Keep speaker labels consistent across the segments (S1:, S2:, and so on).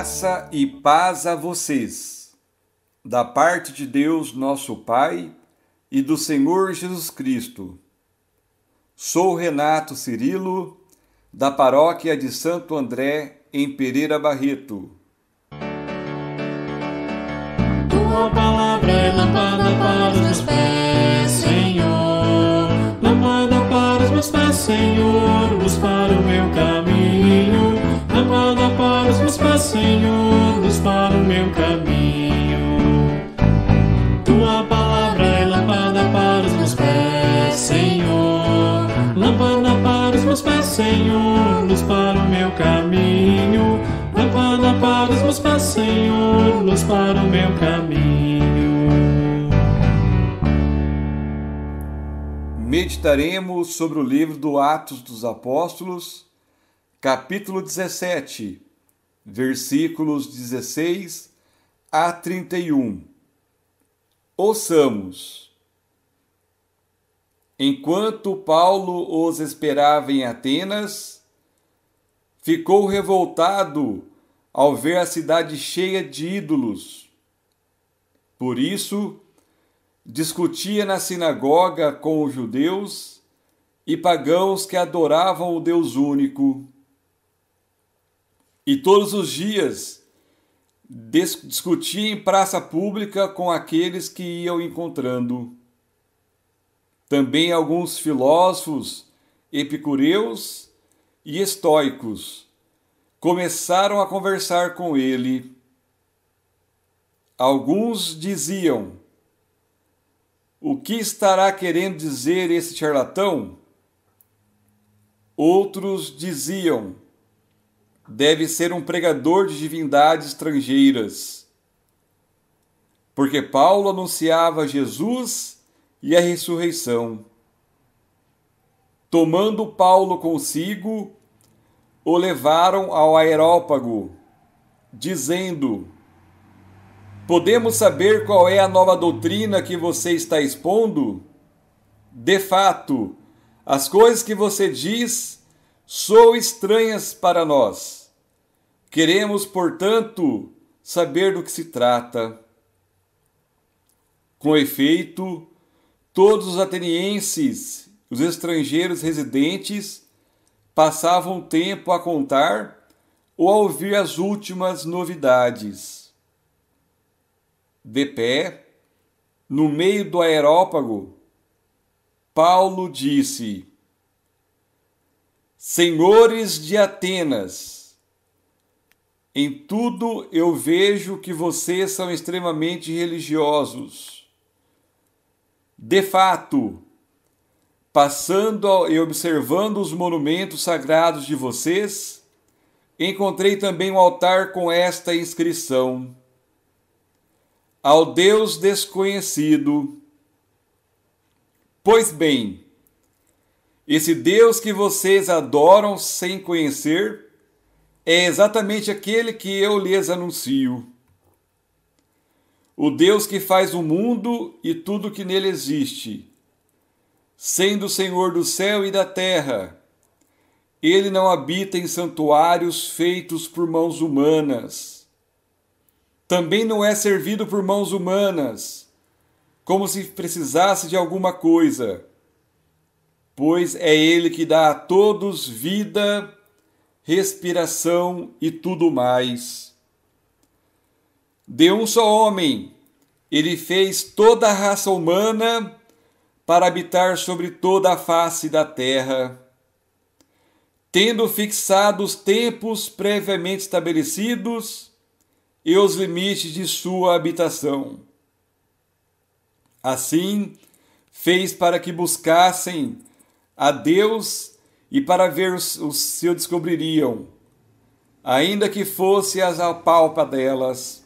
S1: Graça e paz a vocês, da parte de Deus, nosso Pai, e do Senhor Jesus Cristo. Sou Renato Cirilo, da paróquia de Santo André, em Pereira Barreto.
S2: Tua palavra é lâmpada para os meus pés, Senhor. Lâmpada para os meus pés, Senhor. Luz para o meu caminho. Para o meu caminho.
S1: Meditaremos sobre o livro do Atos dos Apóstolos, capítulo 17, versículos 16 a 31. Ouçamos. Enquanto Paulo os esperava em Atenas, ficou revoltado ao ver a cidade cheia de ídolos. Por isso, discutia na sinagoga com os judeus e pagãos que adoravam o Deus único. E todos os dias discutia em praça pública com aqueles que iam encontrando. Também alguns filósofos, epicureus e estoicos começaram a conversar com ele. Alguns diziam: O que estará querendo dizer esse charlatão? Outros diziam: Deve ser um pregador de divindades estrangeiras. Porque Paulo anunciava Jesus e a ressurreição. Tomando Paulo consigo, o levaram ao aerópago, dizendo: Podemos saber qual é a nova doutrina que você está expondo? De fato, as coisas que você diz são estranhas para nós. Queremos, portanto, saber do que se trata. Com efeito, todos os atenienses, os estrangeiros residentes, passavam tempo a contar ou a ouvir as últimas novidades. De pé, no meio do aerópago, Paulo disse: Senhores de Atenas, em tudo eu vejo que vocês são extremamente religiosos. De fato, passando e observando os monumentos sagrados de vocês, encontrei também um altar com esta inscrição: Ao Deus desconhecido. Pois bem, esse Deus que vocês adoram sem conhecer é exatamente aquele que eu lhes anuncio. O Deus que faz o mundo e tudo que nele existe, sendo Senhor do céu e da terra. Ele não habita em santuários feitos por mãos humanas. Também não é servido por mãos humanas, como se precisasse de alguma coisa, pois é Ele que dá a todos vida, respiração e tudo mais. De um só homem, ele fez toda a raça humana para habitar sobre toda a face da terra, tendo fixado os tempos previamente estabelecidos e os limites de sua habitação. Assim, fez para que buscassem a Deus e para ver o descobririam, ainda que fosse as apalpa delas.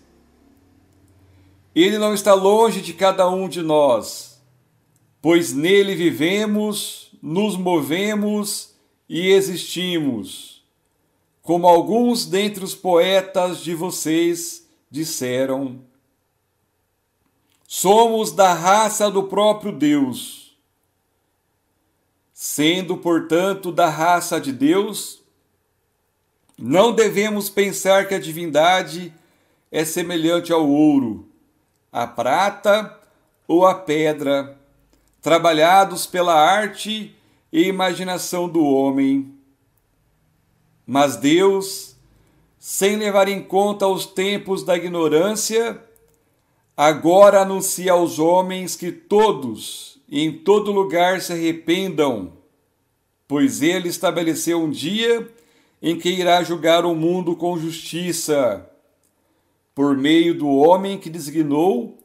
S1: Ele não está longe de cada um de nós, pois nele vivemos, nos movemos e existimos, como alguns dentre os poetas de vocês disseram. Somos da raça do próprio Deus. Sendo, portanto, da raça de Deus, Não devemos pensar que a divindade é semelhante ao ouro, à prata ou à pedra, trabalhados pela arte e imaginação do homem. Mas Deus, sem levar em conta os tempos da ignorância, agora anuncia aos homens que todos em todo lugar se arrependam, pois ele estabeleceu um dia em que irá julgar o mundo com justiça, por meio do homem que designou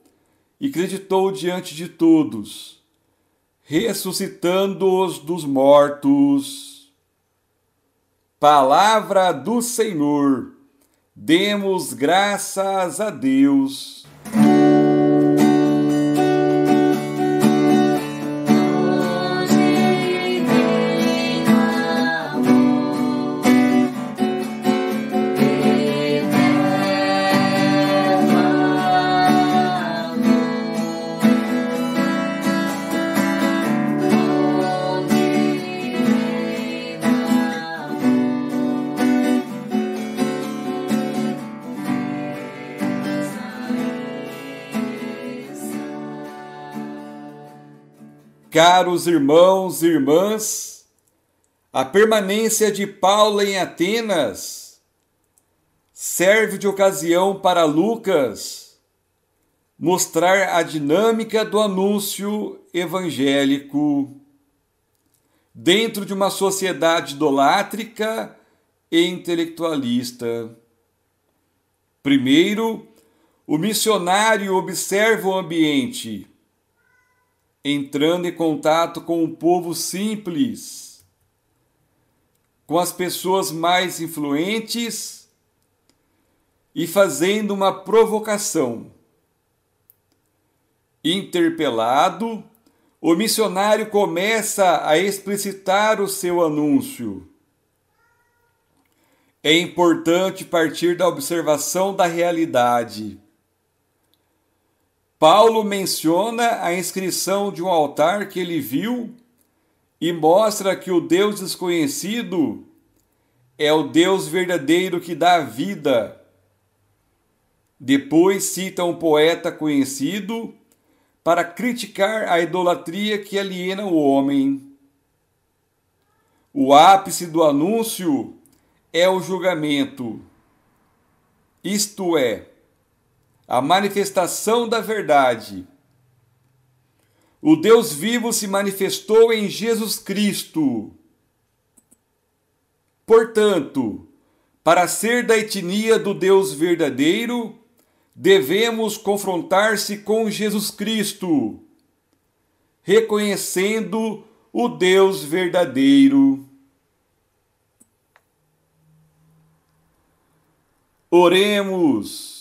S1: e acreditou diante de todos, ressuscitando-os dos mortos. Palavra do Senhor. Demos graças a Deus. Caros irmãos e irmãs, a permanência de Paulo em Atenas. Serve de ocasião para Lucas mostrar a dinâmica do anúncio evangélico. Dentro de uma sociedade idolátrica e intelectualista. Primeiro, o missionário observa o ambiente entrando em contato com o povo simples, com as pessoas mais influentes e fazendo uma provocação. Interpelado, o missionário começa a explicitar o seu anúncio. É importante partir da observação da realidade Paulo menciona a inscrição de um altar que ele viu e mostra que o Deus desconhecido é o Deus verdadeiro que dá vida. Depois cita um poeta conhecido para criticar a idolatria que aliena o homem. O ápice do anúncio é o julgamento, isto é, a manifestação da verdade. O Deus vivo se manifestou em Jesus Cristo. Portanto, para ser da etnia do Deus verdadeiro, devemos confrontar-se com Jesus Cristo, reconhecendo o Deus verdadeiro. Oremos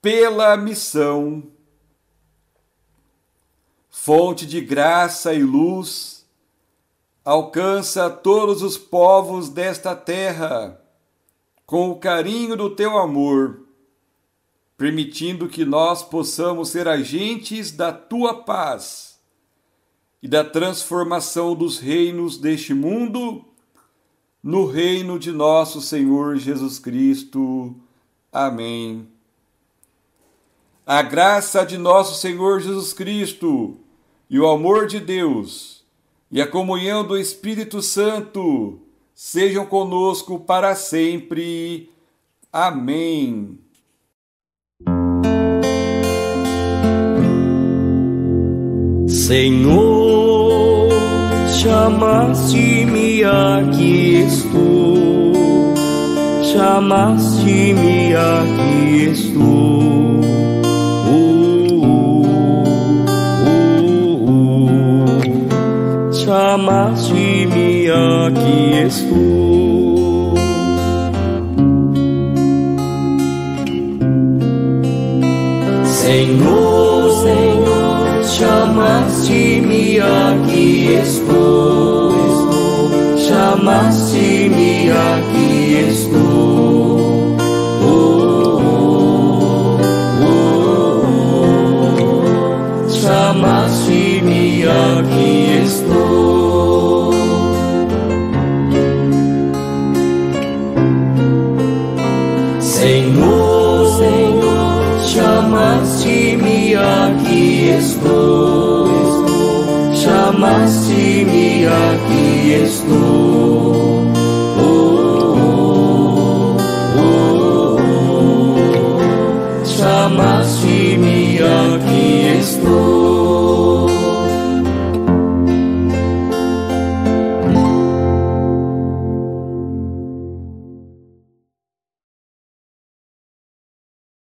S1: pela missão, fonte de graça e luz, alcança todos os povos desta terra com o carinho do teu amor, permitindo que nós possamos ser agentes da tua paz e da transformação dos reinos deste mundo no reino de nosso Senhor Jesus Cristo. Amém. A graça de nosso Senhor Jesus Cristo e o amor de Deus e a comunhão do Espírito Santo sejam conosco para sempre. Amém.
S3: Senhor, chamaste-me aqui estou, chamaste-me aqui estou chamaste-me, aqui estou. Senhor, Senhor, chamaste-me, aqui estou. Chamaste-me, aqui estou.